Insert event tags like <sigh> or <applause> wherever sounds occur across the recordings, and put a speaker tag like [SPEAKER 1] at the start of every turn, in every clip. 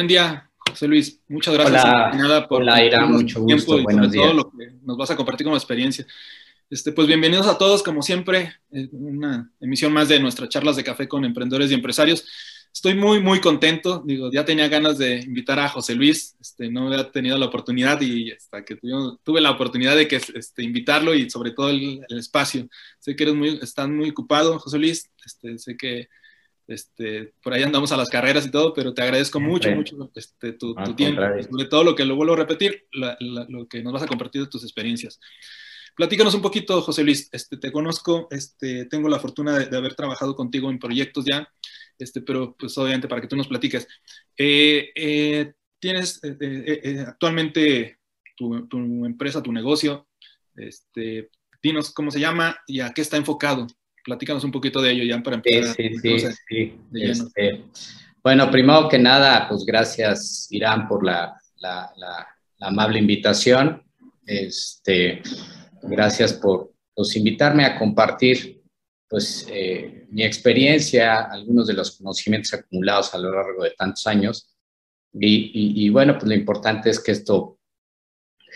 [SPEAKER 1] buen día, José Luis. Muchas gracias
[SPEAKER 2] hola, por hola, Ira, mucho gusto.
[SPEAKER 1] y Buenos días. todo lo que nos vas a compartir como experiencia. Este, pues bienvenidos a todos, como siempre, una emisión más de nuestras charlas de café con emprendedores y empresarios. Estoy muy, muy contento. Digo, ya tenía ganas de invitar a José Luis. Este, no había tenido la oportunidad y hasta que tuve la oportunidad de que, este, invitarlo y sobre todo el, espacio. Sé que eres muy, estás muy ocupado, José Luis. Este, sé que este, por ahí andamos a las carreras y todo, pero te agradezco mucho, mucho este, tu, tiempo, sobre todo lo que lo vuelvo a repetir, lo que nos vas a compartir de tus experiencias. Platícanos un poquito, José Luis. Este, te conozco, este, tengo la fortuna de, haber trabajado contigo en proyectos ya, este, pero pues obviamente para que tú nos platiques. Eh, eh, tienes eh, actualmente tu, tu, empresa, tu negocio, este, dinos cómo se llama y a qué está enfocado platícanos un poquito de ello ya para empezar.
[SPEAKER 2] Sí, sí, sí. Este, bueno, primero que nada, pues gracias, Irán, por la, la, la, amable invitación. Este, gracias por pues, invitarme a compartir pues, eh, mi experiencia, algunos de los conocimientos acumulados a lo largo de tantos años. Y, y, bueno, pues lo importante es que esto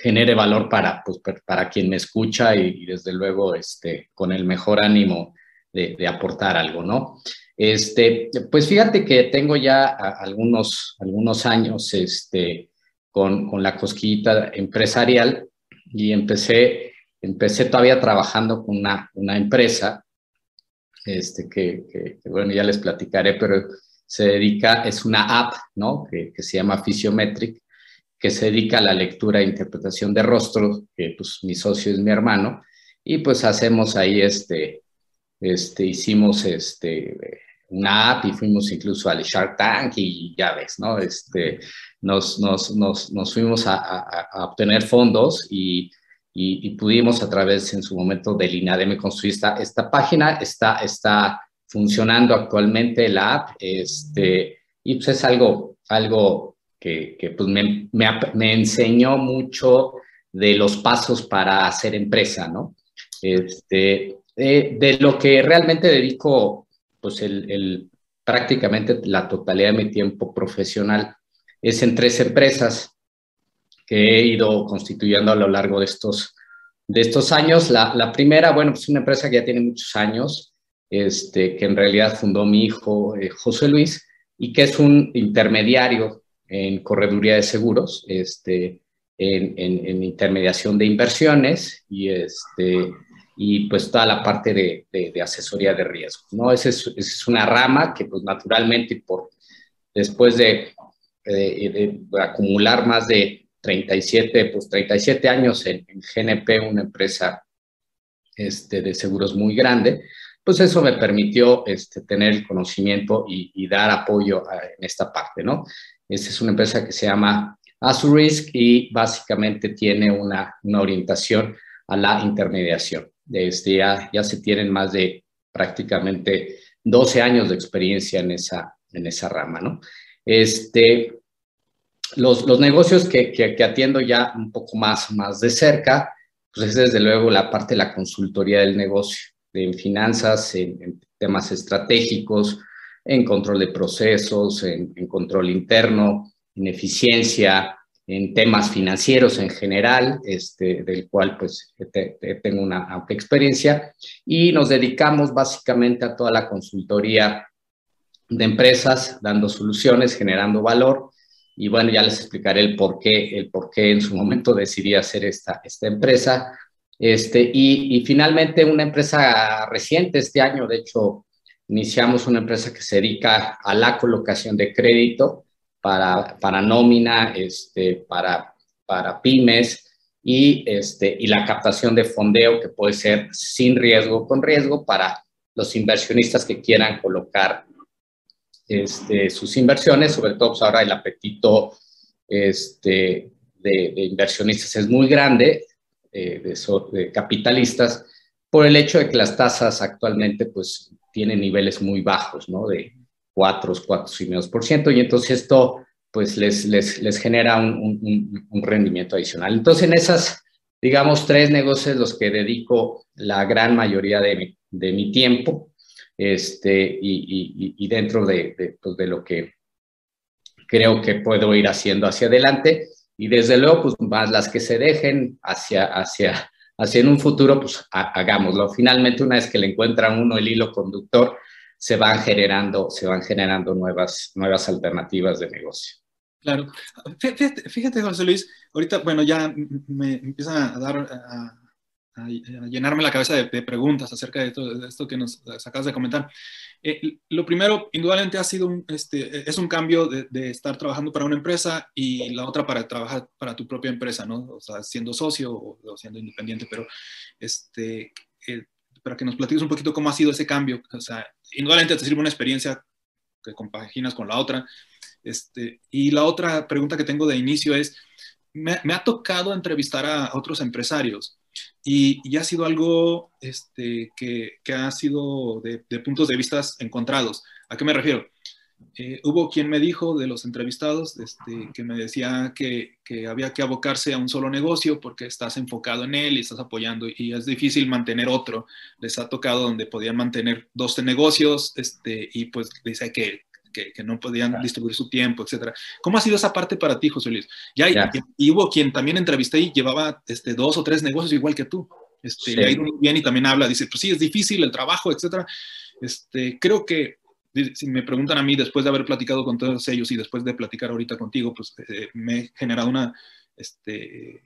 [SPEAKER 2] genere valor para, pues, para quien me escucha y, desde luego este, con el mejor ánimo de, aportar algo, ¿no? Este, pues fíjate que tengo ya algunos, algunos años este, con, con la cosquillita empresarial y empecé, empecé todavía trabajando con una, una empresa este, que, que, bueno, ya les platicaré, pero se dedica, es una app, ¿no? Que, que, se llama Physiometric, que se dedica a la lectura e interpretación de rostros, que pues mi socio es mi hermano, y pues hacemos ahí este, este, hicimos este, una app y fuimos incluso al Shark Tank y ya ves, ¿no? Este, nos, nos, nos, nos fuimos a, a, obtener fondos y, y, pudimos a través en su momento del INADEM construir esta, esta página, está, está funcionando actualmente la app este, y pues es algo, algo que, que pues me, me, me, enseñó mucho de los pasos para hacer empresa, ¿no? Este, eh, de lo que realmente dedico, pues el, prácticamente la totalidad de mi tiempo profesional es en tres empresas que he ido constituyendo a lo largo de estos, de estos años. La, primera, bueno, pues una empresa que ya tiene muchos años, este, que en realidad fundó mi hijo eh, José Luis y que es un intermediario en correduría de seguros, este, en, en intermediación de inversiones y este, y pues toda la parte de, de, asesoría de riesgos, ¿no? Esa es, es, una rama que pues naturalmente por, después de, de, acumular más de 37, pues 37 años en, GNP, una empresa este, de seguros muy grande, pues eso me permitió este, tener el conocimiento y, y dar apoyo en esta parte, ¿no? Esta es una empresa que se llama Azurisk y básicamente tiene una, una orientación a la intermediación. Este, ya, ya se tienen más de prácticamente 12 años de experiencia en esa, en esa rama, ¿no? Este, los, los negocios que, que, atiendo ya un poco más, más de cerca, pues es desde luego la parte de la consultoría del negocio, en finanzas, en, temas estratégicos, en control de procesos, en, en control interno, en eficiencia, en temas financieros en general, este, del cual pues tengo una amplia experiencia, y nos dedicamos básicamente a toda la consultoría de empresas, dando soluciones, generando valor, y bueno, ya les explicaré el por qué, el por qué en su momento decidí hacer esta, esta empresa. Este, y, y finalmente una empresa reciente este año, de hecho, iniciamos una empresa que se dedica a la colocación de crédito, para, para nómina, este, para, para pymes y, este, y la captación de fondeo que puede ser sin riesgo, con riesgo para los inversionistas que quieran colocar este, sus inversiones, sobre todo pues, ahora el apetito este, de, inversionistas es muy grande, eh, de, de, capitalistas, por el hecho de que las tasas actualmente pues tienen niveles muy bajos, ¿no? De, 4, 4 y entonces esto pues les, les, les genera un, rendimiento adicional. Entonces, en esas, digamos, tres negocios los que dedico la gran mayoría de mi, tiempo, este, y, y, dentro de, pues de, lo que, creo que puedo ir haciendo hacia adelante y desde luego, pues más las que se dejen hacia, hacia, hacia en un futuro, pues hagámoslo. Finalmente, una vez que le encuentran uno el hilo conductor, se van generando, se van generando nuevas, nuevas alternativas de negocio.
[SPEAKER 1] Claro. Fíjate, José Luis, ahorita, bueno, ya me empieza a dar, a, llenarme la cabeza de, preguntas acerca de, todo, esto que nos acabas de comentar. Eh, lo primero, indudablemente, ha sido un, este, es un cambio de, estar trabajando para una empresa y la otra para trabajar para tu propia empresa, ¿no? O sea, siendo socio o, siendo independiente, pero este, eh, para que nos platiques un poquito cómo ha sido ese cambio. O sea, indudablemente te sirve una experiencia que compaginas con la otra. Este, y la otra pregunta que tengo de inicio es, me, ha tocado entrevistar a otros empresarios y, ha sido algo este, que, que, ha sido de, puntos de vista encontrados. ¿A qué me refiero? Eh, hubo quien me dijo de los entrevistados este, que me decía que, que, había que abocarse a un solo negocio porque estás enfocado en él y estás apoyando y es difícil mantener otro. Les ha tocado donde podían mantener dos negocios este, y pues dice que que, no podían distribuir su tiempo, etcétera. ¿Cómo ha sido esa parte para ti, José Luis? Ya, Y, hubo quien también entrevisté y llevaba este, dos o tres negocios igual que tú. Este, Le ha ido muy bien y también habla, dice, pues sí, es difícil el trabajo, etcétera. Este, creo que si me preguntan a mí después de haber platicado con todos ellos y después de platicar ahorita contigo, pues eh, me he generado una, este,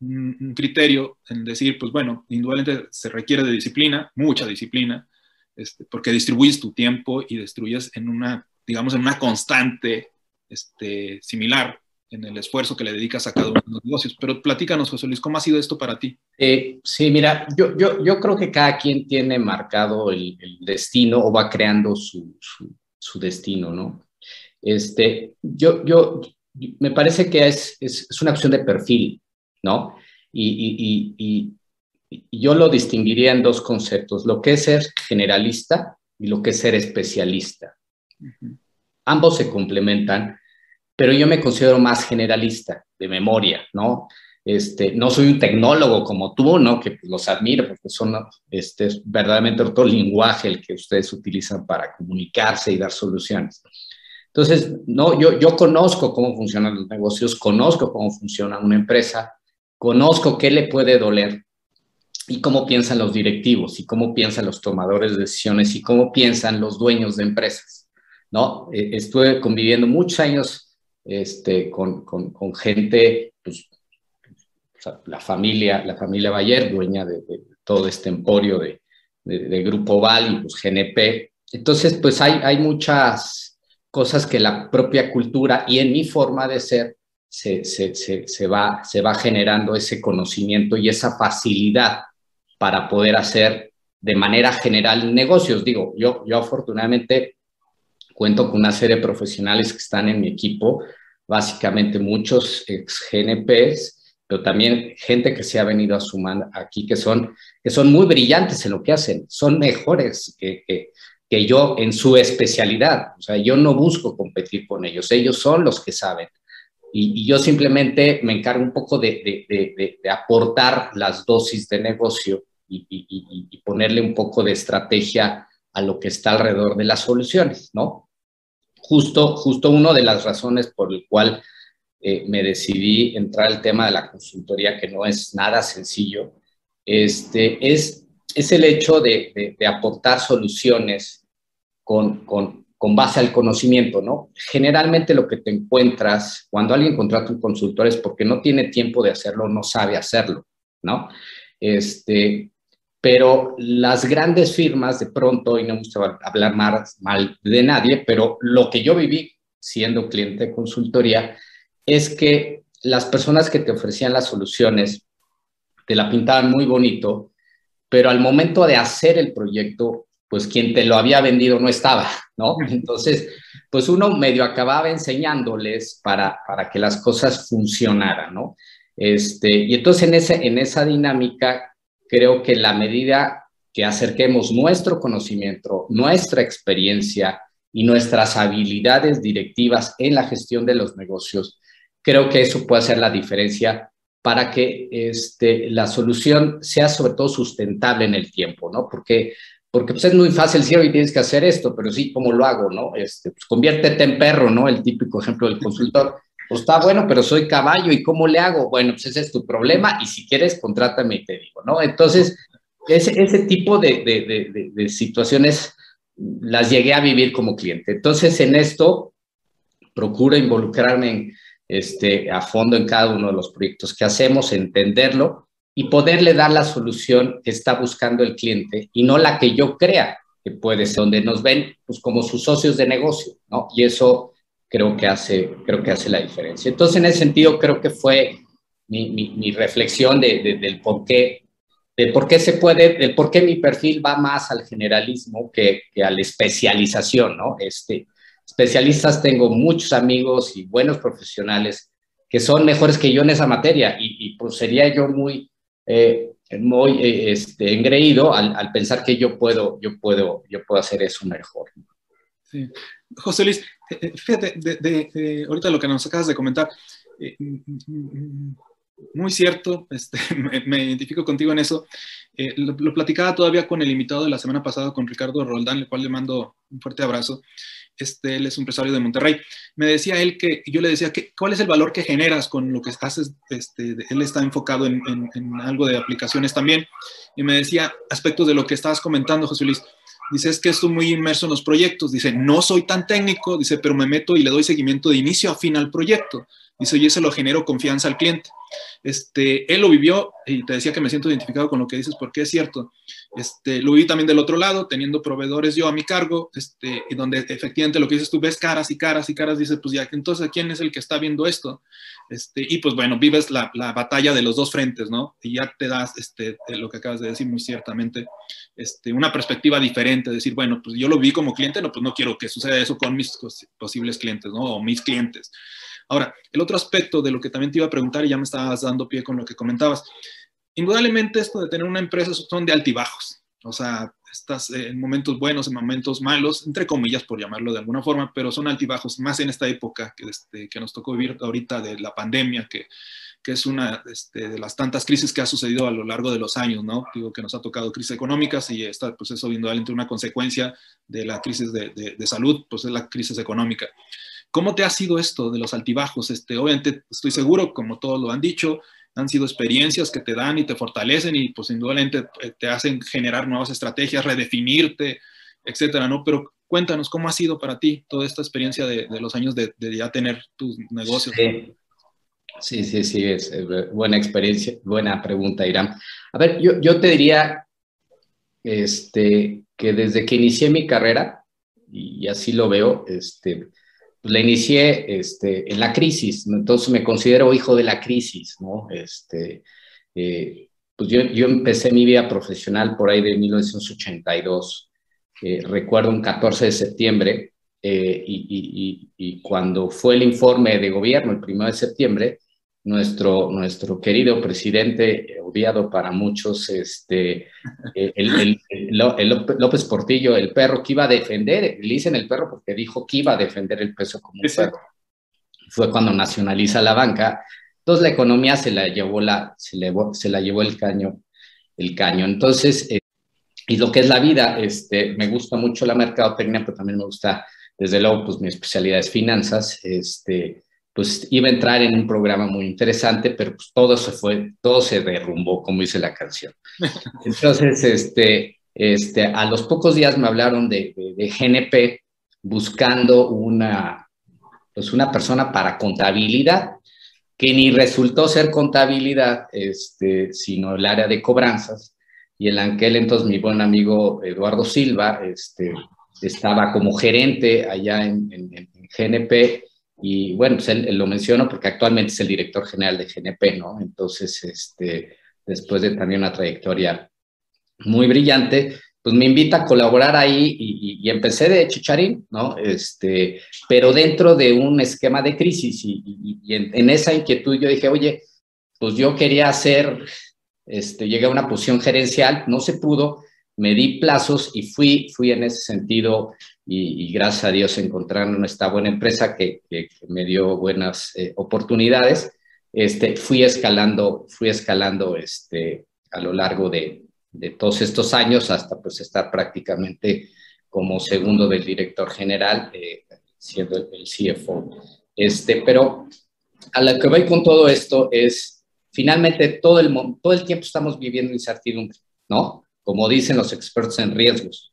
[SPEAKER 1] un, criterio en decir, pues bueno, indudablemente se requiere de disciplina, mucha disciplina, este, porque distribuyes tu tiempo y destruyes en una digamos, en una constante este, similar en el esfuerzo que le dedicas a cada uno de los negocios. Pero platícanos, José Luis, ¿cómo ha sido esto para ti?
[SPEAKER 2] Eh, sí, mira, yo, yo, yo, creo que cada quien tiene marcado el, destino o va creando su, su, destino, ¿no? Este, yo, yo, me parece que es, es, es una opción de perfil, ¿no? Y, y, y, y, yo lo distinguiría en dos conceptos, lo que es ser generalista y lo que es ser especialista. Ambos se complementan, pero yo me considero más generalista, de memoria, ¿no? Este, no soy un tecnólogo como tú, ¿no? Que los admiro porque son este, verdaderamente otro lenguaje el que ustedes utilizan para comunicarse y dar soluciones. Entonces, no, yo, yo conozco cómo funcionan los negocios, conozco cómo funciona una empresa, conozco qué le puede doler y cómo piensan los directivos y cómo piensan los tomadores de decisiones y cómo piensan los dueños de empresas. ¿no? Eh, estuve conviviendo muchos años este, con, con, gente, pues, la familia, la familia Bayer, dueña de, todo este emporio de, de, Grupo Val y pues GNP. Entonces, pues hay, hay muchas cosas que la propia cultura y en mi forma de ser se, se, se, se, va, se va generando ese conocimiento y esa facilidad para poder hacer de manera general negocios. Digo, yo, yo afortunadamente Cuento con una serie de profesionales que están en mi equipo, básicamente muchos ex GNPs, pero también gente que se ha venido a sumar aquí, que son, que son muy brillantes en lo que hacen, son mejores que, que, yo en su especialidad. O sea, yo no busco competir con ellos, ellos son los que saben. Y, yo simplemente me encargo un poco de, de, de, aportar las dosis de negocio y, y, y, ponerle un poco de estrategia a lo que está alrededor de las soluciones, ¿no? Justo, justo una de las razones por el cual eh, me decidí entrar al tema de la consultoría, que no es nada sencillo, este, es, es el hecho de, de, aportar soluciones con, con, con, base al conocimiento, ¿no? Generalmente lo que te encuentras cuando alguien contrata un consultor es porque no tiene tiempo de hacerlo, no sabe hacerlo, ¿no? Este, pero las grandes firmas de pronto, y no me gusta hablar más mal de nadie, pero lo que yo viví siendo cliente de consultoría es que las personas que te ofrecían las soluciones te la pintaban muy bonito, pero al momento de hacer el proyecto, pues quien te lo había vendido no estaba, ¿no? Entonces, pues uno medio acababa enseñándoles para, para que las cosas funcionaran, ¿no? Este, y entonces en, ese, en esa dinámica creo que la medida que acerquemos nuestro conocimiento, nuestra experiencia y nuestras habilidades directivas en la gestión de los negocios, creo que eso puede hacer la diferencia para que este, la solución sea sobre todo sustentable en el tiempo, ¿no? Porque porque pues, es muy fácil decir, hoy tienes que hacer esto, pero sí, ¿cómo lo hago, no? Este, pues, conviértete en perro, ¿no? El típico ejemplo del consultor. Pues está bueno, pero soy caballo, ¿y cómo le hago? Bueno, pues ese es tu problema, y si quieres, contrátame y te digo, ¿no? Entonces, ese, ese tipo de, situaciones las llegué a vivir como cliente. Entonces, en esto, procuro involucrarme este, a fondo en cada uno de los proyectos que hacemos, entenderlo y poderle dar la solución que está buscando el cliente y no la que yo crea que puede ser, donde nos ven pues, como sus socios de negocio, ¿no? Y eso creo que hace, creo que hace la diferencia. Entonces, en ese sentido, creo que fue mi, mi, reflexión de, del por qué, de por qué se puede, del por qué mi perfil va más al generalismo que, que a la especialización, ¿no? Este, especialistas tengo muchos amigos y buenos profesionales que son mejores que yo en esa materia y, y pues sería yo muy eh, muy eh, este, engreído al, pensar que yo puedo, yo, puedo, yo puedo hacer eso mejor.
[SPEAKER 1] Sí. José Luis, eh, fíjate, de, ahorita lo que nos acabas de comentar, muy cierto, este, <laughs> me, identifico contigo en eso. lo, platicaba todavía con el invitado de la semana pasada, con Ricardo Roldán, el cual le mando un fuerte abrazo este, él es un empresario de Monterrey, me decía él que, yo le decía, que, ¿cuál es el valor que generas con lo que haces? Este, él está enfocado en, algo de aplicaciones también, y me decía aspectos de lo que estabas comentando, José Luis. Dice, es que estoy muy inmerso en los proyectos. Dice, no soy tan técnico, dice, pero me meto y le doy seguimiento de inicio a fin al proyecto. Dice, y eso lo genero confianza al cliente. Este, él lo vivió y te decía que me siento identificado con lo que dices porque es cierto. Este, lo vi también del otro lado, teniendo proveedores yo a mi cargo, este, y donde efectivamente lo que dices tú ves caras y caras y caras, dices, pues ya, entonces, ¿quién es el que está viendo esto? Este, y pues bueno, vives la, la batalla de los dos frentes, ¿no? Y ya te das este, lo que acabas de decir muy ciertamente, este, una perspectiva diferente, decir, bueno, pues yo lo vi como cliente, no, pues no quiero que suceda eso con mis posibles clientes, ¿no? O mis clientes. Ahora, el otro aspecto de lo que también te iba a preguntar y ya me estabas dando pie con lo que comentabas, indudablemente esto de tener una empresa son de altibajos, o sea, estás en momentos buenos, en momentos malos, entre comillas por llamarlo de alguna forma, pero son altibajos, más en esta época que, este, que nos tocó vivir ahorita de la pandemia, que, que es una este, de las tantas crisis que ha sucedido a lo largo de los años, ¿no? Digo que nos ha tocado crisis económicas y está, pues eso indudablemente una consecuencia de la crisis de, de, de salud, pues es la crisis económica. ¿Cómo te ha sido esto de los altibajos? Este, obviamente estoy seguro, como todos lo han dicho, han sido experiencias que te dan y te fortalecen y pues indudablemente eh, te hacen generar nuevas estrategias, redefinirte, etcétera, ¿no? Pero cuéntanos, ¿cómo ha sido para ti toda esta experiencia de, los años de, ya tener tus negocios?
[SPEAKER 2] Sí, sí, sí, es buena experiencia, buena pregunta, Irán. A ver, yo, yo te diría este, que desde que inicié mi carrera, y así lo veo, este, la inicié este, en la crisis, entonces me considero hijo de la crisis, ¿no? Este, eh, pues yo, yo, empecé mi vida profesional por ahí de 1982, eh, recuerdo un 14 de septiembre, eh, y, y, y, cuando fue el informe de gobierno, el 1 de septiembre, nuestro, nuestro querido presidente, odiado para muchos, este, <laughs> eh, el, López Portillo, el perro que iba a defender, le dicen el perro porque dijo que iba a defender el peso como un perro. Fue cuando nacionaliza la banca. Entonces la economía se la llevó, la, se, se la llevó el caño. El caño. Entonces, eh, y lo que es la vida, este, me gusta mucho la mercadotecnia, pero también me gusta, desde luego, pues mi especialidad es finanzas. Este, pues iba a entrar en un programa muy interesante, pero pues todo se fue, todo se derrumbó, como dice la canción. <laughs> Entonces, este, este, a los pocos días me hablaron de, de, GNP buscando una, pues una persona para contabilidad, que ni resultó ser contabilidad, este, sino el área de cobranzas. Y en aquel entonces mi buen amigo Eduardo Silva este, estaba como gerente allá en, en, en GNP y bueno, pues él, lo menciono porque actualmente es el director general de GNP, ¿no? Entonces, este, después de también una trayectoria muy brillante, pues me invita a colaborar ahí y, empecé de chicharín, ¿no? Este, pero dentro de un esquema de crisis y, en, esa inquietud yo dije, oye, pues yo quería hacer, este, llegué a una posición gerencial, no se pudo, me di plazos y fui, fui en ese sentido y, gracias a Dios encontraron esta buena empresa que, me dio buenas eh, oportunidades. Este, fui escalando, fui escalando este, a lo largo de, de todos estos años hasta pues estar prácticamente como segundo del director general, eh, siendo el, CFO. Este, pero a lo que voy con todo esto es, finalmente todo el, todo el tiempo estamos viviendo incertidumbre, ¿no? Como dicen los expertos en riesgos.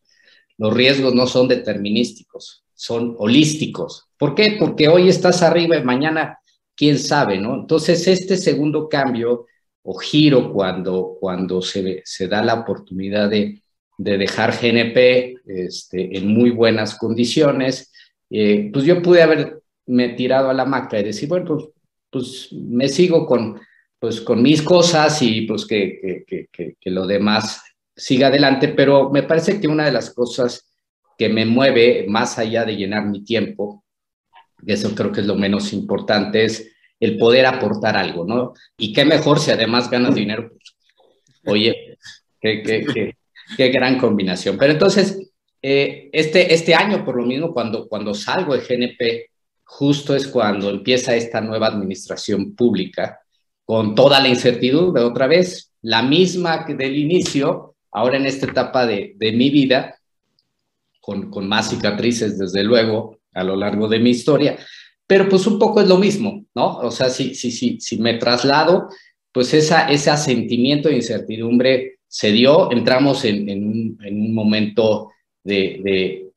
[SPEAKER 2] Los riesgos no son determinísticos, son holísticos. ¿Por qué? Porque hoy estás arriba y mañana, quién sabe, ¿no? Entonces, este segundo cambio o giro cuando, cuando se, se da la oportunidad de, de dejar GNP este, en muy buenas condiciones, eh, pues yo pude haberme tirado a la maca y decir, bueno, pues, pues me sigo con, pues, con mis cosas y pues que, que, que, que lo demás siga adelante, pero me parece que una de las cosas que me mueve más allá de llenar mi tiempo, y eso creo que es lo menos importante, es el poder aportar algo, ¿no? Y qué mejor si además ganas dinero. Pues, oye, qué, qué, qué, qué, gran combinación. Pero entonces, eh, este, este año, por lo mismo, cuando, cuando salgo de GNP, justo es cuando empieza esta nueva administración pública, con toda la incertidumbre, otra vez, la misma que del inicio, ahora en esta etapa de, mi vida, con, más cicatrices, desde luego, a lo largo de mi historia, pero pues un poco es lo mismo, ¿no? O sea, si, si, si, si me traslado, pues esa, ese sentimiento de incertidumbre se dio, entramos en, en, un, en un, momento de, de,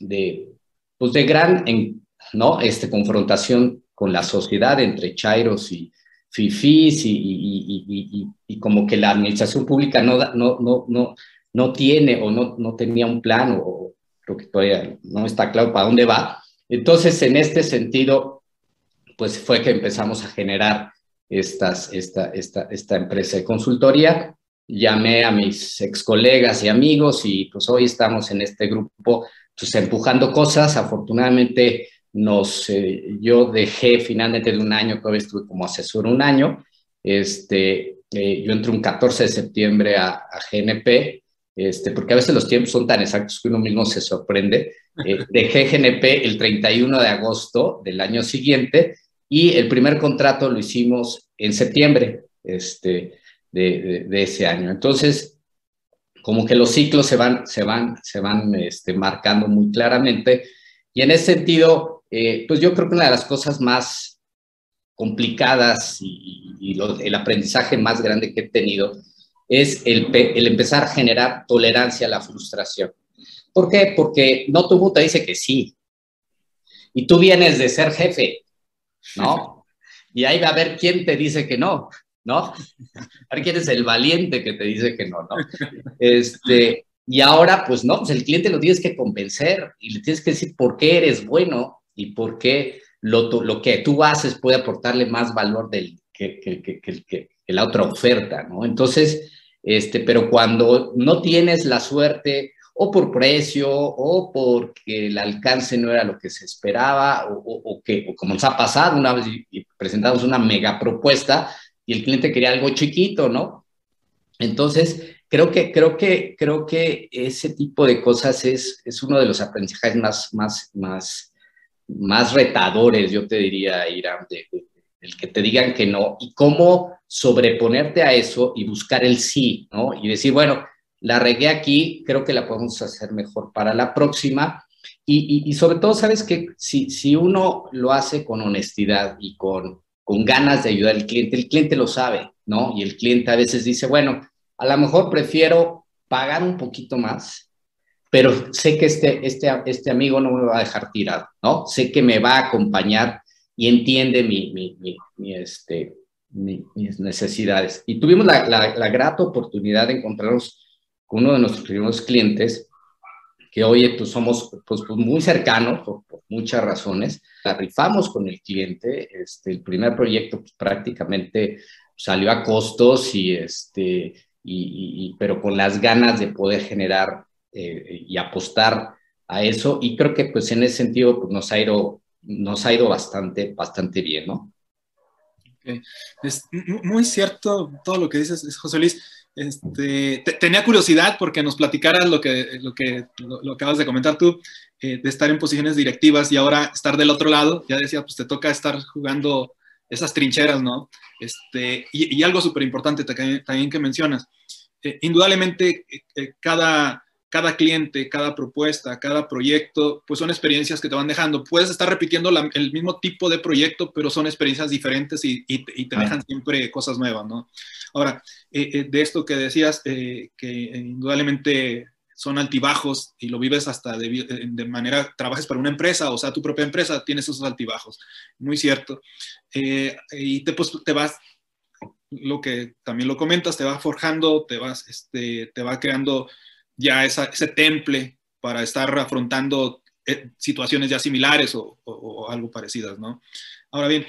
[SPEAKER 2] de, pues de gran, en, ¿no? Este, confrontación con la sociedad entre chairos y fifís y, y, y, y, como que la administración pública no, no, no, no, no tiene o no, no tenía un plan o creo que todavía no está claro para dónde va. Entonces, en este sentido, pues fue que empezamos a generar estas, esta, esta, esta empresa de consultoría. Llamé a mis ex colegas y amigos y pues hoy estamos en este grupo pues empujando cosas. Afortunadamente, nos, eh, yo dejé finalmente de un año, todavía estuve como asesor un año. Este, eh, yo entré un 14 de septiembre a, a GNP este, porque a veces los tiempos son tan exactos que uno mismo se sorprende. Eh, <laughs> dejé GNP el 31 de agosto del año siguiente y el primer contrato lo hicimos en septiembre este, de, de, ese año. Entonces, como que los ciclos se van, se van, se van este, marcando muy claramente. Y en ese sentido, eh, pues yo creo que una de las cosas más complicadas y, y lo, el aprendizaje más grande que he tenido es el, el, empezar a generar tolerancia a la frustración. ¿Por qué? Porque no tu te dice que sí. Y tú vienes de ser jefe, ¿no? Y ahí va a ver quién te dice que no, ¿no? A ver quién es el valiente que te dice que no, ¿no? Este, y ahora, pues no, pues el cliente lo tienes que convencer y le tienes que decir por qué eres bueno y por qué lo, lo que tú haces puede aportarle más valor del, que, que, la otra oferta, ¿no? Entonces, este, pero cuando no tienes la suerte o por precio o porque el alcance no era lo que se esperaba o, o, que, o como nos ha pasado una vez presentamos una mega propuesta y el cliente quería algo chiquito, ¿no? Entonces, creo que, creo que, creo que ese tipo de cosas es, es uno de los aprendizajes más, más, más, más retadores, yo te diría, Irán, de, el que te digan que no y cómo sobreponerte a eso y buscar el sí, ¿no? Y decir, bueno, la regué aquí, creo que la podemos hacer mejor para la próxima. Y, y, y sobre todo, sabes que si, si uno lo hace con honestidad y con, con ganas de ayudar al cliente, el cliente lo sabe, ¿no? Y el cliente a veces dice, bueno, a lo mejor prefiero pagar un poquito más, pero sé que este, este, este amigo no me va a dejar tirado, ¿no? Sé que me va a acompañar y entiende mi, mi, mi, mi este, mis necesidades. Y tuvimos la, la, la, grata oportunidad de encontrarnos con uno de nuestros primeros clientes, que hoy pues, somos pues, pues muy cercanos por, por, muchas razones. La rifamos con el cliente, este, el primer proyecto pues, prácticamente salió a costos y este, y, y, pero con las ganas de poder generar eh, y apostar a eso. Y creo que pues en ese sentido pues, nos ha ido nos ha ido bastante, bastante bien, ¿no?
[SPEAKER 1] Okay. Es muy cierto todo lo que dices, José Luis. Este, te, tenía curiosidad porque nos platicaras lo que, lo que lo, lo acabas de comentar tú, eh, de estar en posiciones directivas y ahora estar del otro lado. Ya decía, pues te toca estar jugando esas trincheras, ¿no? Este, y, y algo súper importante también que mencionas. eh, indudablemente eh, cada, cada cliente, cada propuesta, cada proyecto, pues son experiencias que te van dejando. Puedes estar repitiendo el mismo tipo de proyecto, pero son experiencias diferentes y, te dejan siempre cosas nuevas, ¿no? Ahora, de esto que decías, que indudablemente son altibajos y lo vives hasta de, manera, trabajes para una empresa, o sea, tu propia empresa, tienes esos altibajos. Muy cierto. Eh, y te, pues, te vas, lo que también lo comentas, te va forjando, te, vas, este, te va creando ya ese temple para estar afrontando eh, situaciones ya similares o, algo parecidas, ¿no? Ahora bien,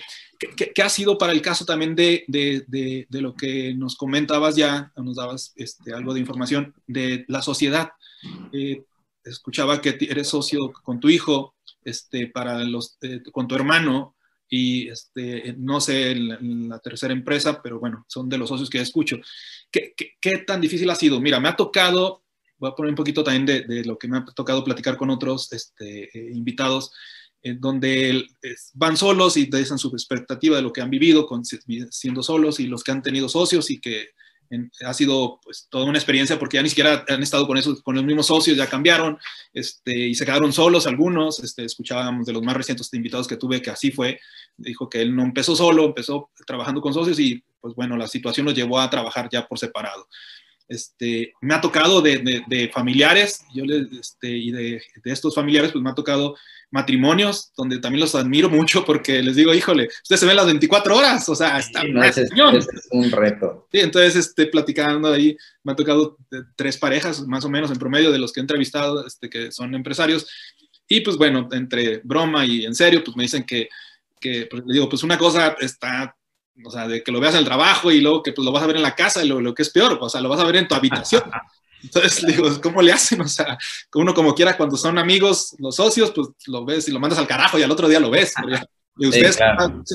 [SPEAKER 1] ¿qué, ha sido para el caso también de, de, de, lo que nos comentabas ya, nos dabas este, algo de información de la sociedad? Eh, escuchaba que eres socio con tu hijo, este, para los, eh, con tu hermano, y este, no sé en la, tercera empresa, pero bueno, son de los socios que escucho. ¿Qué, qué, tan difícil ha sido? Mira, me ha tocado, voy a poner un poquito también de, de lo que me ha tocado platicar con otros este, eh, invitados, donde van solos y dicen su expectativa de lo que han vivido con, siendo solos y los que han tenido socios y que ha sido pues, toda una experiencia porque ya ni siquiera han estado con, esos, con los mismos socios, ya cambiaron este, y se quedaron solos algunos. Este, escuchábamos de los más recientes invitados que tuve que así fue. Dijo que él no empezó solo, empezó trabajando con socios y pues bueno, la situación lo llevó a trabajar ya por separado. Este, me ha tocado de, de, familiares yo este, y de, de, estos familiares, pues me ha tocado matrimonios donde también los admiro mucho porque les digo, híjole, ustedes se ven las 24 horas, o sea, está
[SPEAKER 2] no, ese, es, un reto.
[SPEAKER 1] Sí, entonces, este, platicando ahí, me ha tocado tres parejas, más o menos en promedio, de los que he entrevistado, este, que son empresarios, y pues bueno, entre broma y en serio, pues me dicen que, que pues, les digo, pues una cosa está o sea, de que lo veas en el trabajo y luego que pues, lo vas a ver en la casa y lo, lo que es peor, o sea, lo vas a ver en tu habitación. <laughs> Entonces, digo, ¿cómo le hacen? O sea, uno como quiera, cuando son amigos, los socios, pues lo ves y lo mandas al carajo y al otro día lo ves. Y ustedes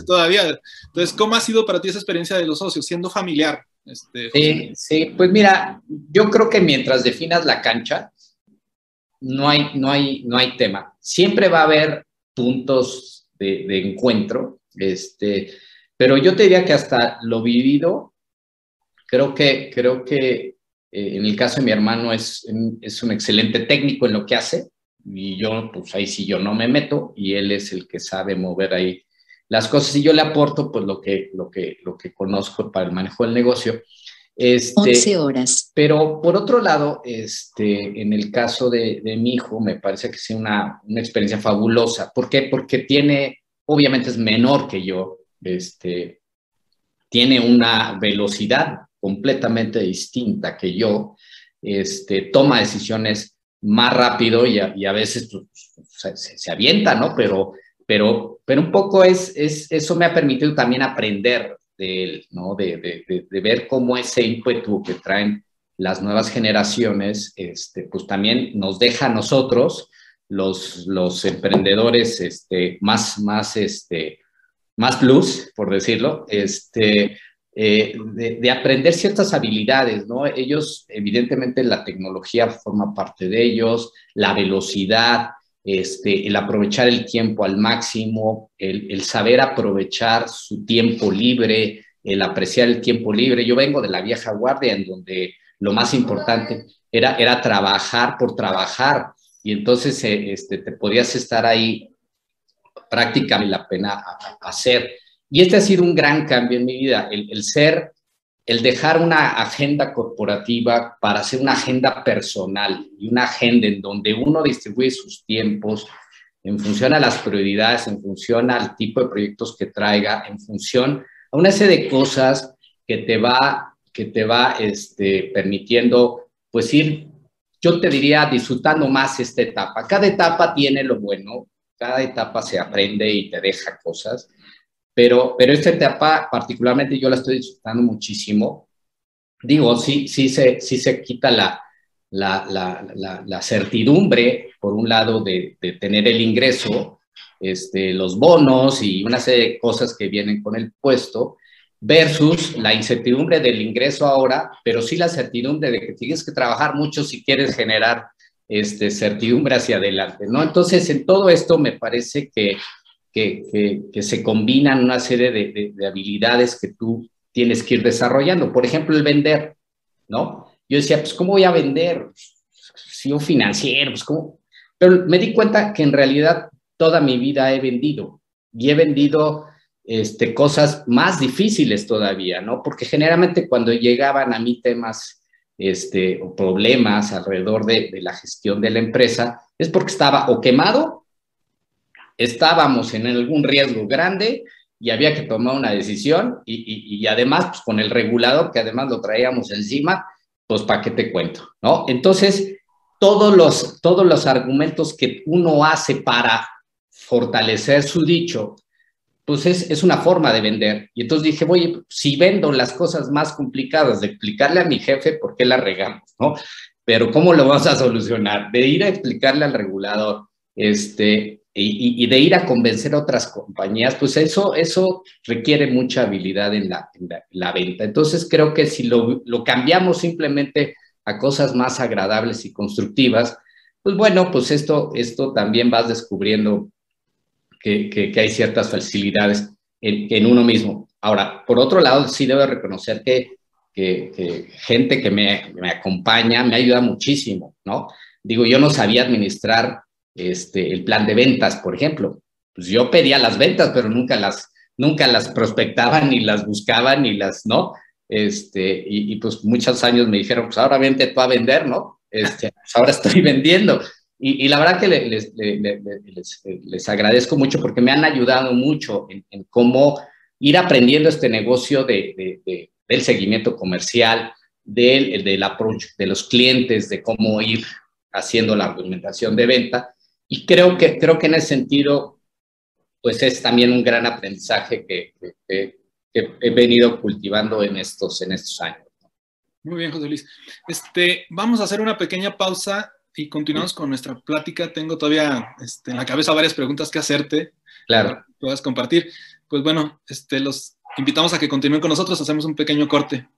[SPEAKER 1] todavía. Entonces, ¿cómo ha sido para ti esa experiencia de los socios, siendo familiar?
[SPEAKER 2] Este, sí, sí, pues mira, yo creo que mientras definas la cancha, no hay, no hay, no hay tema. Siempre va a haber puntos de, de encuentro. Este, pero yo te diría que hasta lo vivido, creo que, creo que eh, en el caso de mi hermano es, es un excelente técnico en lo que hace y yo, pues ahí sí yo no me meto y él es el que sabe mover ahí las cosas y yo le aporto pues lo que, lo que, lo que conozco para el manejo del negocio.
[SPEAKER 3] Este, 11 horas.
[SPEAKER 2] Pero por otro lado, este, en el caso de, de mi hijo, me parece que es una, una experiencia fabulosa. ¿Por qué? Porque tiene, obviamente es menor que yo, este, tiene una velocidad completamente distinta que yo, este, toma decisiones más rápido y a, veces pues, se, avienta, ¿no? Pero, pero, pero un poco es, es, eso me ha permitido también aprender de él, ¿no? De, de, ver cómo ese ímpetu que traen las nuevas generaciones, este, pues también nos deja a nosotros, los, los emprendedores este, más, más este, más plus, por decirlo, este, eh, de, aprender ciertas habilidades, ¿no? Ellos, evidentemente, la tecnología forma parte de ellos, la velocidad, este, el aprovechar el tiempo al máximo, el, saber aprovechar su tiempo libre, el apreciar el tiempo libre. Yo vengo de la vieja guardia, en donde lo más importante era, era trabajar por trabajar, y entonces eh, este, te podías estar ahí prácticamente la pena hacer. Y este ha sido un gran cambio en mi vida, el, ser, el dejar una agenda corporativa para hacer una agenda personal y una agenda en donde uno distribuye sus tiempos en función a las prioridades, en función al tipo de proyectos que traiga, en función a una serie de cosas que te va, que te va este, permitiendo, pues ir, yo te diría, disfrutando más esta etapa. Cada etapa tiene lo bueno, cada etapa se aprende y te deja cosas, pero, pero esta etapa particularmente yo la estoy disfrutando muchísimo. Digo, sí, sí, se, sí se quita la, la, la, la, certidumbre, por un lado, de, de, tener el ingreso, este, los bonos y una serie de cosas que vienen con el puesto, versus la incertidumbre del ingreso ahora, pero sí la certidumbre de que tienes que trabajar mucho si quieres generar este, certidumbre hacia adelante, ¿no? Entonces, en todo esto me parece que, que, que, se combinan una serie de, de, habilidades que tú tienes que ir desarrollando. Por ejemplo, el vender, ¿no? yo decía, pues, ¿cómo voy a vender? Si yo financiero, pues, ¿cómo? Pero me di cuenta que en realidad toda mi vida he vendido y he vendido este, cosas más difíciles todavía, ¿no? Porque generalmente cuando llegaban a mí temas este, o problemas alrededor de, de la gestión de la empresa, es porque estaba o quemado, estábamos en algún riesgo grande y había que tomar una decisión y, y, además pues, con el regulador que además lo traíamos encima, pues para qué te cuento, ¿no? Entonces, todos los, todos los argumentos que uno hace para fortalecer su dicho, pues es, es una forma de vender. Y entonces dije, oye, si vendo las cosas más complicadas de explicarle a mi jefe por qué la regamos, ¿no? Pero ¿cómo lo vamos a solucionar? De ir a explicarle al regulador, este, y, de ir a convencer a otras compañías, pues eso, eso requiere mucha habilidad en la, la, venta. Entonces creo que si lo, lo, cambiamos simplemente a cosas más agradables y constructivas, pues bueno, pues esto, esto también vas descubriendo que, hay ciertas facilidades en, uno mismo. Ahora, por otro lado, sí debo reconocer que, gente que me, me acompaña me ayuda muchísimo, ¿no? Digo, yo no sabía administrar este, el plan de ventas, por ejemplo. Pues yo pedía las ventas, pero nunca las, nunca las prospectaba, ni las buscaba, ni las, ¿no? Este, y, pues muchos años me dijeron, pues ahora vente tú a vender, ¿no? Este, pues ahora estoy <laughs> vendiendo. Y, la verdad que les, les, agradezco mucho porque me han ayudado mucho en, cómo ir aprendiendo este negocio de, del seguimiento comercial, del, del approach de los clientes, de cómo ir haciendo la argumentación de venta. Y creo que, creo que en ese sentido, pues es también un gran aprendizaje que, que, he venido cultivando en estos, en estos años.
[SPEAKER 1] Muy bien, José Luis. Este, vamos a hacer una pequeña pausa y continuamos con nuestra plática. Tengo todavía este, en la cabeza varias preguntas que hacerte.
[SPEAKER 2] Claro.
[SPEAKER 1] puedas compartir. Pues bueno, este, los invitamos a que continúen con nosotros. Hacemos un pequeño corte.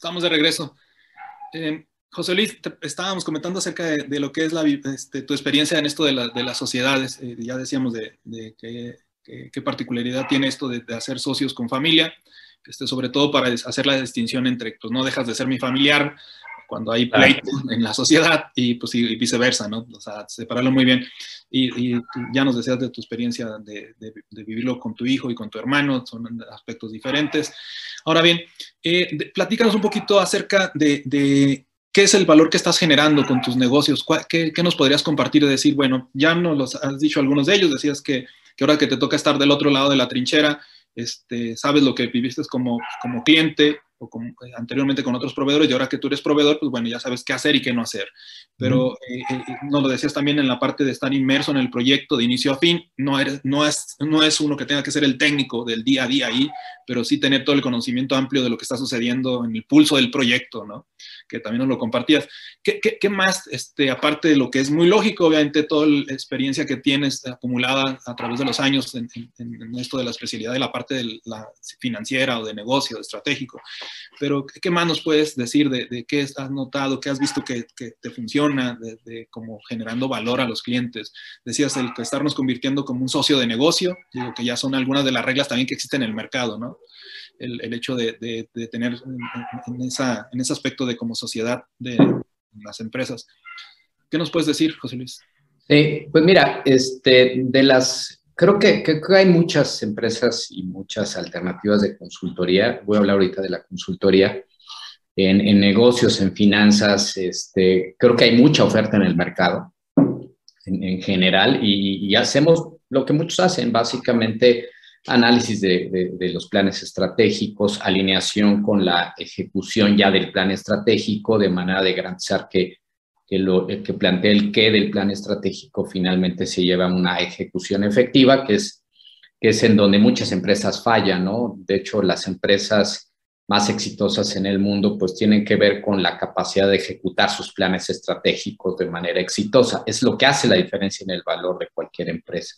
[SPEAKER 1] Estamos de regreso. Eh, José Luis, estábamos comentando acerca de, lo que es la, este, tu experiencia en esto de, las sociedades. Eh, ya decíamos de, qué particularidad tiene esto de, hacer socios con familia, este, sobre todo para hacer la distinción entre, pues no dejas de ser mi familiar cuando hay pleito en la sociedad y pues y, viceversa, ¿no? O sea, separarlo muy bien. Y, ya nos decías de tu experiencia de, vivirlo con tu hijo y con tu hermano, son aspectos diferentes. Ahora bien, eh, platícanos un poquito acerca de, qué es el valor que estás generando con tus negocios, qué, qué, nos podrías compartir y decir, bueno, ya nos los has dicho algunos de ellos, decías que, que ahora que te toca estar del otro lado de la trinchera, este, sabes lo que viviste como, como cliente, o eh, anteriormente con otros proveedores y ahora que tú eres proveedor, pues bueno, ya sabes qué hacer y qué no hacer. Pero eh, eh, no lo decías también en la parte de estar inmerso en el proyecto de inicio a fin, no, eres, no, es, no es uno que tenga que ser el técnico del día a día ahí, pero sí tener todo el conocimiento amplio de lo que está sucediendo en el pulso del proyecto, ¿no? Que también nos lo compartías. ¿Qué, qué, qué más, este, aparte de lo que es muy lógico, obviamente, toda la experiencia que tienes acumulada a través de los años en, en esto de la especialidad de la parte de la financiera o de negocio, de estratégico? Pero ¿qué más nos puedes decir de, qué has notado, qué has visto que, te funciona, de, como generando valor a los clientes? Decías el que estarnos convirtiendo como un socio de negocio, digo que ya son algunas de las reglas también que existen en el mercado, ¿no? El, hecho de, tener en, esa, en ese aspecto de como sociedad de las empresas. ¿Qué nos puedes decir, José Luis?
[SPEAKER 2] Sí, pues mira, este, de las Creo que, hay muchas empresas y muchas alternativas de consultoría. Voy a hablar ahorita de la consultoría en, negocios, en finanzas. Este, creo que hay mucha oferta en el mercado en, general y, hacemos lo que muchos hacen, básicamente análisis de, de, los planes estratégicos, alineación con la ejecución ya del plan estratégico, de manera de garantizar que que, lo, que plantea el qué del plan estratégico finalmente se lleva a una ejecución efectiva, que es, que es en donde muchas empresas fallan, ¿no? De hecho, las empresas más exitosas en el mundo pues tienen que ver con la capacidad de ejecutar sus planes estratégicos de manera exitosa. Es lo que hace la diferencia en el valor de cualquier empresa.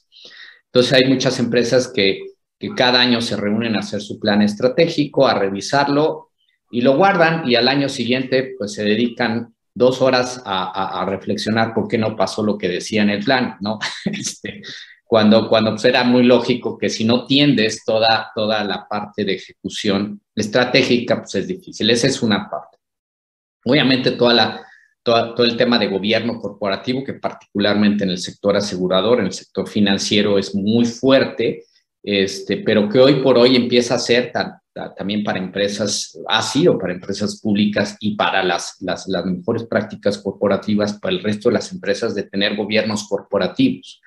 [SPEAKER 2] Entonces hay muchas empresas que, que cada año se reúnen a hacer su plan estratégico, a revisarlo y lo guardan y al año siguiente pues se dedican dos horas a, reflexionar por qué no pasó lo que decía en el plan, ¿no? <laughs> Este, cuando, cuando pues, era muy lógico que si no tiendes toda, toda la parte de ejecución estratégica, pues es difícil. Esa es una parte. Obviamente toda la, todo el tema de gobierno corporativo, que particularmente en el sector asegurador, en el sector financiero es muy fuerte, este, pero que hoy por hoy empieza a ser tan, también para empresas, así o para empresas públicas y para las, las, las, mejores prácticas corporativas para el resto de las empresas de tener gobiernos corporativos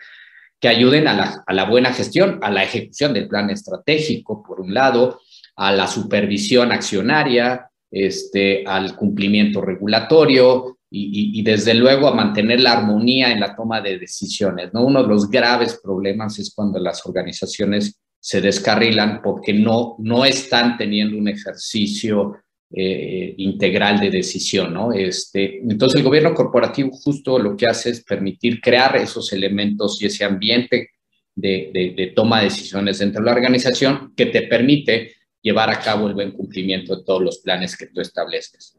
[SPEAKER 2] que ayuden a la, a la buena gestión, a la ejecución del plan estratégico, por un lado, a la supervisión accionaria, este, al cumplimiento regulatorio y, y, desde luego a mantener la armonía en la toma de decisiones. ¿no? Uno de los graves problemas es cuando las organizaciones se descarrilan porque no, no están teniendo un ejercicio eh, integral de decisión, ¿no? Este, entonces el gobierno corporativo justo lo que hace es permitir crear esos elementos y ese ambiente de, de, toma de decisiones dentro de la organización que te permite llevar a cabo el buen cumplimiento de todos los planes que tú establezcas.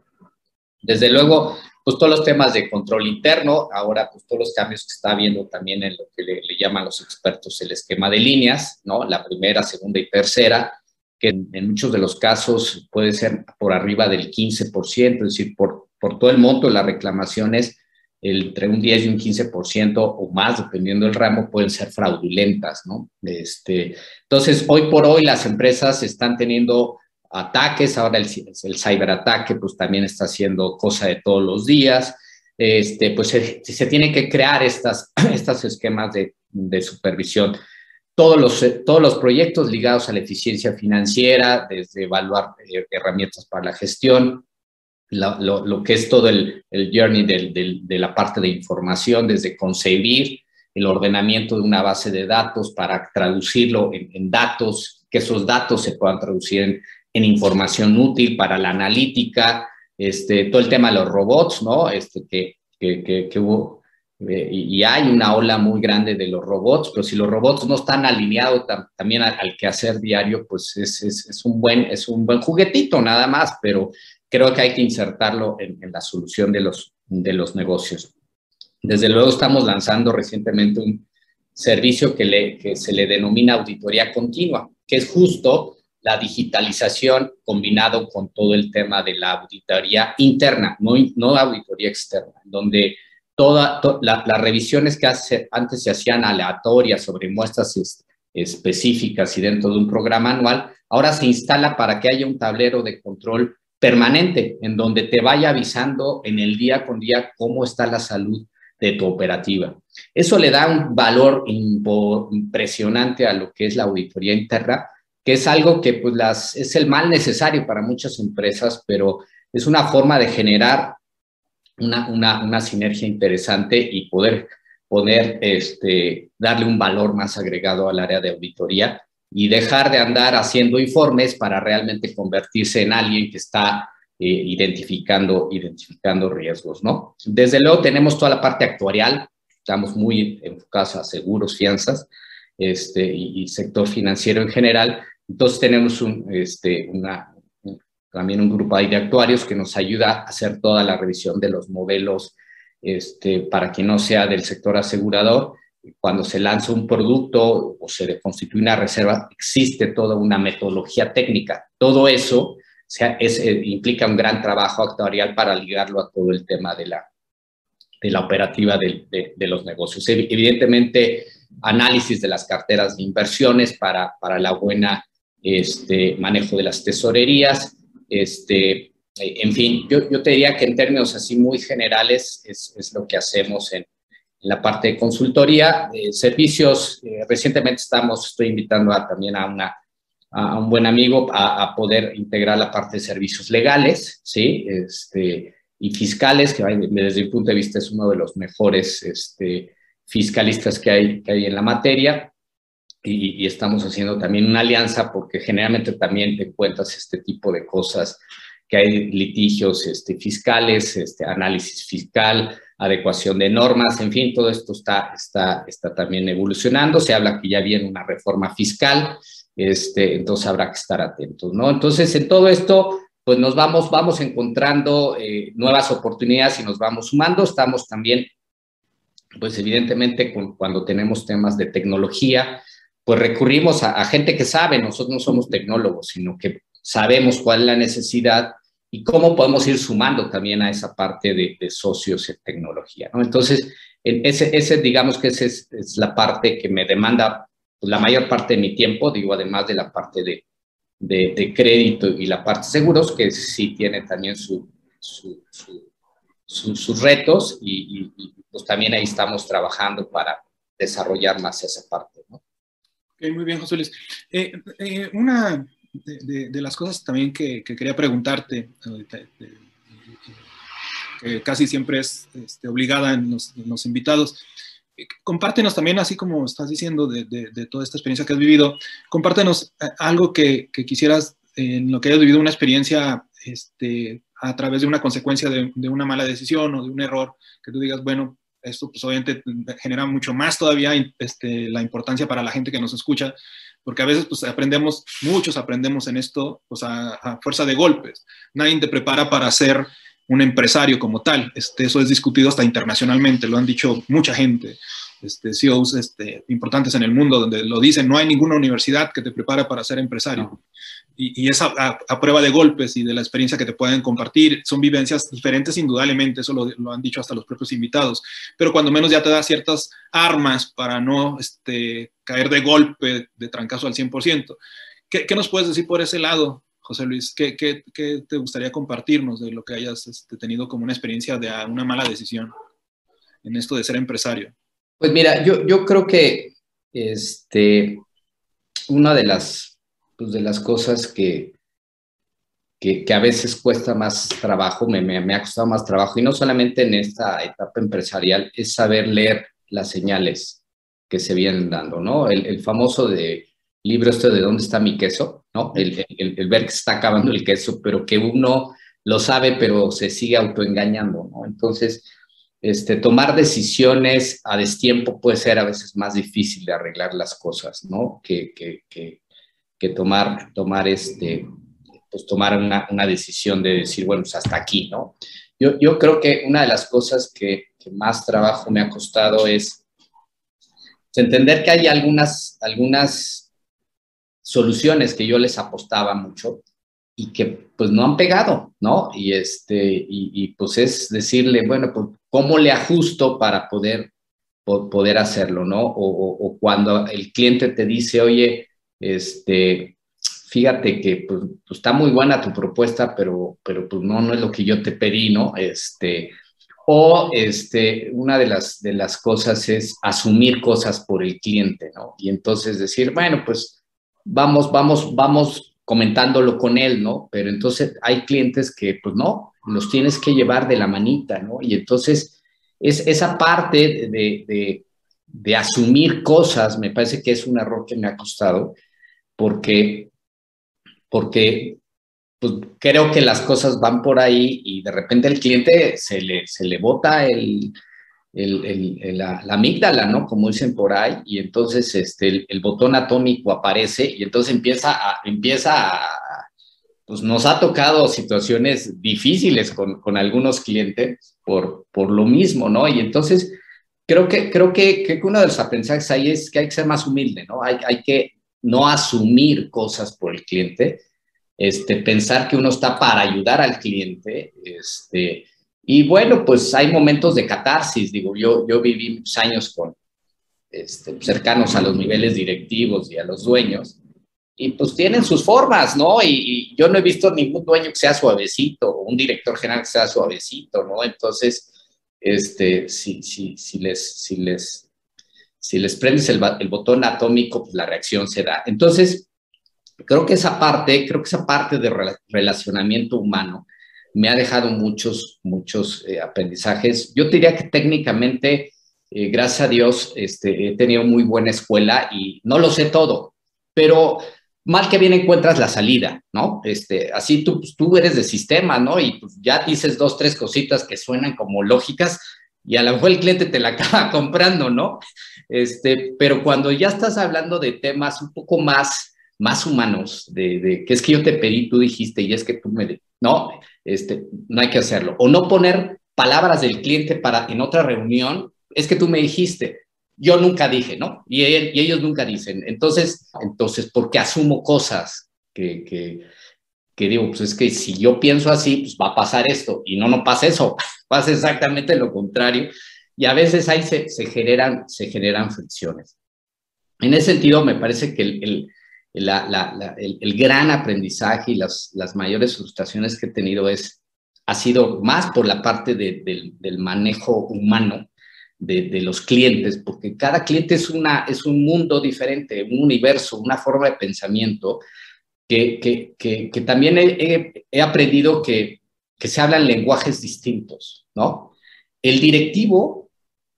[SPEAKER 2] Desde luego, pues todos los temas de control interno, ahora pues todos los cambios que está habiendo también en lo que le, llaman los expertos el esquema de líneas, ¿no? La primera, segunda y tercera, que en, muchos de los casos puede ser por arriba del 15%, es decir, por, por todo el monto de las reclamaciones, entre un 10 y un 15% o más, dependiendo del ramo, pueden ser fraudulentas, ¿no? Este, entonces, hoy por hoy las empresas están teniendo ataques, ahora el, el ciberataque pues también está haciendo cosa de todos los días, este, pues se, se tienen que crear estas, <clears throat> estos esquemas de, de supervisión. Todos los, todos los proyectos ligados a la eficiencia financiera, desde evaluar eh, herramientas para la gestión, lo, lo, que es todo el, el journey de la parte de información, desde concebir el ordenamiento de una base de datos para traducirlo en, en datos, que esos datos se puedan traducir en, en información útil para la analítica, este, todo el tema de los robots, ¿no? Este, que, que, que, hubo, eh, y hay una ola muy grande de los robots, pero si los robots no están alineados también al, al, quehacer diario, pues es, es, es, un buen, es un buen juguetito nada más, pero creo que hay que insertarlo en, la solución de los, de los negocios. Desde luego estamos lanzando recientemente un servicio que, le, que se le denomina auditoría continua, que es justo la digitalización combinado con todo el tema de la auditoría interna, no, no auditoría externa, donde todas las revisiones que hace, antes se hacían aleatorias sobre muestras específicas y dentro de un programa anual, ahora se instala para que haya un tablero de control permanente en donde te vaya avisando en el día con día cómo está la salud de tu operativa. Eso le da un valor impresionante a lo que es la auditoría interna, que es algo que pues, las, es el mal necesario para muchas empresas, pero es una forma de generar una, una, una sinergia interesante y poder poner, este, darle un valor más agregado al área de auditoría y dejar de andar haciendo informes para realmente convertirse en alguien que está eh, identificando, identificando riesgos, ¿no? Desde luego tenemos toda la parte actuarial, estamos muy enfocados a seguros, fianzas este, y, sector financiero en general. Entonces tenemos un, este, también un grupo de actuarios que nos ayuda a hacer toda la revisión de los modelos este, para que no sea del sector asegurador cuando se lanza un producto o se constituye una reserva, existe toda una metodología técnica. Todo eso eh, implica un gran trabajo actuarial para ligarlo a todo el tema de la, operativa de, los negocios. Evidentemente, análisis de las carteras de inversiones para la buena este, manejo de las tesorerías. Este, en fin, yo, yo te diría que en términos así muy generales es, es lo que hacemos en, la parte de consultoría, servicios. Eh, recientemente estamos, estoy invitando a, también a, una, a un buen amigo a, poder integrar la parte de servicios legales, ¿sí? Este, y fiscales, que desde mi punto de vista es uno de los mejores este, fiscalistas que hay, que hay en la materia. Y, estamos haciendo también una alianza porque generalmente también te encuentras este tipo de cosas, que hay litigios este, fiscales, este, análisis fiscal, adecuación de normas, en fin, todo esto está, está, está también evolucionando. Se habla que ya viene una reforma fiscal, este, entonces habrá que estar atentos, ¿no? Entonces, en todo esto, pues nos vamos, vamos encontrando eh, nuevas oportunidades y nos vamos sumando. Estamos también, pues evidentemente, cuando tenemos temas de tecnología, pues recurrimos a, a gente que sabe, nosotros no somos tecnólogos, sino que sabemos cuál es la necesidad y cómo podemos ir sumando también a esa parte de, socios en tecnología. ¿no? Entonces, ese, ese, digamos que esa es, la parte que me demanda pues, la mayor parte de mi tiempo, digo, además de la parte de, de, crédito y la parte de seguros, que sí tiene también su, sus retos y, pues también ahí estamos trabajando para desarrollar más esa parte. ¿No?
[SPEAKER 1] muy bien, José Luis. Eh, eh, una de, las cosas también que, quería preguntarte, que casi siempre es este, obligada en los, invitados, compártenos también, así como estás diciendo de, toda esta experiencia que has vivido, compártenos eh, algo que, quisieras, en lo que hayas vivido una experiencia este, a través de una consecuencia de, una mala decisión o de un error, que tú digas, bueno, esto pues obviamente genera mucho más todavía este, la importancia para la gente que nos escucha, porque a veces pues aprendemos, muchos aprendemos en esto pues a, fuerza de golpes. Nadie te prepara para ser un empresario como tal. Este, eso es discutido hasta internacionalmente, lo han dicho mucha gente, este, CEOs este, importantes en el mundo, donde lo dicen, no hay ninguna universidad que te prepare para ser empresario y, es a, prueba de golpes y de la experiencia que te pueden compartir. Son vivencias diferentes, indudablemente, eso lo, han dicho hasta los propios invitados, pero cuando menos ya te da ciertas armas para no este, caer de golpe, de trancazo al 100%. ¿Qué, ¿Qué, nos puedes decir por ese lado, José Luis? ¿Qué, qué, qué te gustaría compartirnos de lo que hayas este, tenido como una experiencia de una mala decisión en esto de ser empresario?
[SPEAKER 2] Pues mira, yo, yo creo que este, una de las pues, de las cosas que, que, a veces cuesta más trabajo, me, me, ha costado más trabajo, y no solamente en esta etapa empresarial, es saber leer las señales que se vienen dando, ¿no? El, el famoso de libro este de dónde está mi queso, ¿no? El, el, ver que se está acabando el queso, pero que uno lo sabe, pero se sigue autoengañando, ¿no? Entonces, este, tomar decisiones a destiempo puede ser a veces más difícil de arreglar las cosas, ¿no? Que, que, que, que tomar, tomar este, pues tomar una, una decisión de decir, bueno, pues hasta aquí, ¿no? Yo, yo creo que una de las cosas que, más trabajo me ha costado es pues, entender que hay algunas, algunas soluciones que yo les apostaba mucho y que pues no han pegado, ¿no? Y, este, y, pues es decirle, bueno, pues cómo le ajusto para poder, poder hacerlo, ¿no? O, cuando el cliente te dice, oye, este, fíjate que pues, pues, está muy buena tu propuesta, pero, pero pues no, no es lo que yo te pedí, ¿no? Este, o este, una de las, de las cosas es asumir cosas por el cliente, ¿no? Y entonces decir, bueno, pues vamos, vamos, vamos comentándolo con él, ¿no? Pero entonces hay clientes que, pues no, los tienes que llevar de la manita, ¿no? Y entonces es esa parte de, de, de asumir cosas, me parece que es un error que me ha costado, porque, porque pues creo que las cosas van por ahí y de repente el cliente se le, se le bota el, el, la, amígdala, ¿no? Como dicen por ahí, y entonces este, el, botón atómico aparece y entonces empieza a, empieza pues nos ha tocado situaciones difíciles con, con algunos clientes por, por lo mismo, ¿no? Y entonces creo que, creo que, que uno de los aprendizajes ahí es que hay que ser más humilde, ¿no? Hay, hay que no asumir cosas por el cliente, este, pensar que uno está para ayudar al cliente, este, y bueno, pues hay momentos de catarsis, digo, yo, yo viví muchos años con, este, cercanos a los niveles directivos y a los dueños, y pues tienen sus formas, ¿no? Y, yo no he visto ningún dueño que sea suavecito, o un director general que sea suavecito, ¿no? Entonces, este, si, si, si, les, si, les, si les prendes el, botón atómico, pues la reacción se da. Entonces, creo que esa parte, creo que esa parte de relacionamiento humano me ha dejado muchos, muchos eh, aprendizajes. Yo diría que técnicamente, eh, gracias a Dios, este, he tenido muy buena escuela y no lo sé todo, pero mal que bien encuentras la salida, ¿no? Este, así tú, pues, tú eres de sistema, ¿no? Y pues, ya dices dos, tres cositas que suenan como lógicas y a lo mejor el cliente te la <laughs> acaba comprando, ¿no? Este, pero cuando ya estás hablando de temas un poco más más humanos, de, de, que es que yo te pedí, tú dijiste y es que tú me... No, este, no hay que hacerlo. O no poner palabras del cliente para en otra reunión, es que tú me dijiste, yo nunca dije, ¿no? Y, ellos nunca dicen. Entonces, entonces, porque asumo cosas que, que, digo, pues es que si yo pienso así, pues va a pasar esto, y no, no pasa eso, <laughs> pasa exactamente lo contrario, y a veces ahí se, generan, se generan fricciones. En ese sentido, me parece que el, el el, gran aprendizaje y las, las, mayores frustraciones que he tenido es, ha sido más por la parte del manejo humano de, los clientes, porque cada cliente es, una, es un mundo diferente, un universo, una forma de pensamiento, que, que, que, también he, he, aprendido que, que se hablan lenguajes distintos, ¿no? El directivo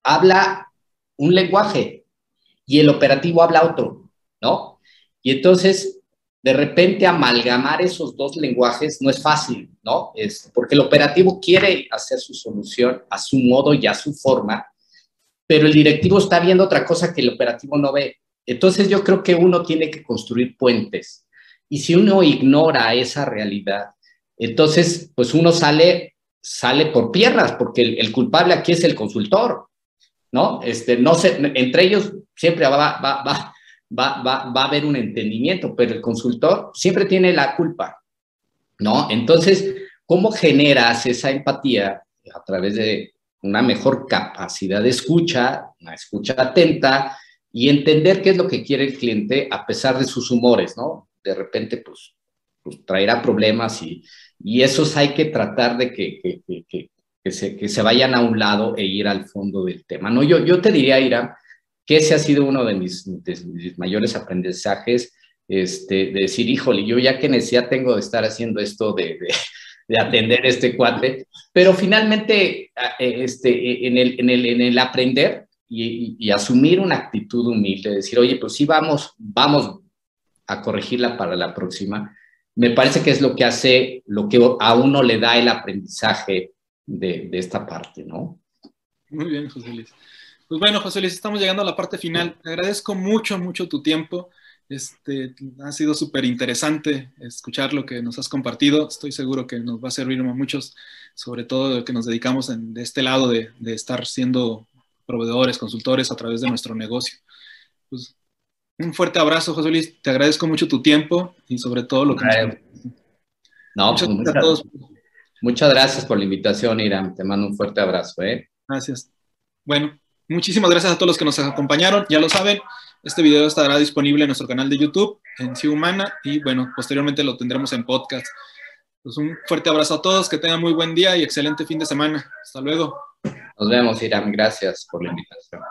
[SPEAKER 2] habla un lenguaje y el operativo habla otro, ¿no? Y entonces, de repente, amalgamar esos dos lenguajes no es fácil, ¿no? Es porque el operativo quiere hacer su solución a su modo y a su forma, pero el directivo está viendo otra cosa que el operativo no ve. Entonces, yo creo que uno tiene que construir puentes. Y si uno ignora esa realidad, entonces, pues uno sale, sale por piernas, porque el, culpable aquí es el consultor, ¿no? Este, no sé, entre ellos siempre va, va, va, va, va, va a haber un entendimiento, pero el consultor siempre tiene la culpa, ¿no? Entonces, ¿cómo generas esa empatía a través de una mejor capacidad de escucha, una escucha atenta y entender qué es lo que quiere el cliente a pesar de sus humores, ¿no? De repente, pues, pues traerá problemas y, esos hay que tratar de que, que, que, que, se, que vayan a un lado e ir al fondo del tema, ¿no? Yo, yo te diría, Ira, que ese ha sido uno de mis, mayores aprendizajes, este, de decir, híjole, yo ya qué necesidad tengo de estar haciendo esto de, de, atender este cuate, pero finalmente e, este, en, el, en, el, en el aprender y, y, asumir una actitud humilde, decir, oye, pues sí, vamos, vamos a corregirla para la próxima, me parece que es lo que hace, lo que a uno le da el aprendizaje de, de esta parte, ¿no?
[SPEAKER 1] Muy bien, José Luis. Pues bueno, José Luis, estamos llegando a la parte final. Te agradezco mucho, mucho tu tiempo. Este, ha sido súper interesante escuchar lo que nos has compartido. Estoy seguro que nos va a servir a muchos, sobre todo que nos dedicamos de este lado de, estar siendo proveedores, consultores a través de nuestro negocio. Pues, un fuerte abrazo, José Luis. Te agradezco mucho tu tiempo y sobre todo lo que
[SPEAKER 2] No, muchas, pues, gracias a todos. Muchas gracias por la invitación, Irán. Te mando un fuerte abrazo. ¿eh?
[SPEAKER 1] Gracias. Bueno, muchísimas gracias a todos los que nos acompañaron. Ya lo saben, este video estará disponible en nuestro canal de YouTube, en Sí Humana, y bueno, posteriormente lo tendremos en podcast. Pues un fuerte abrazo a todos, que tengan muy buen día y excelente fin de semana. Hasta luego.
[SPEAKER 2] Nos vemos, Irán. Gracias por la invitación.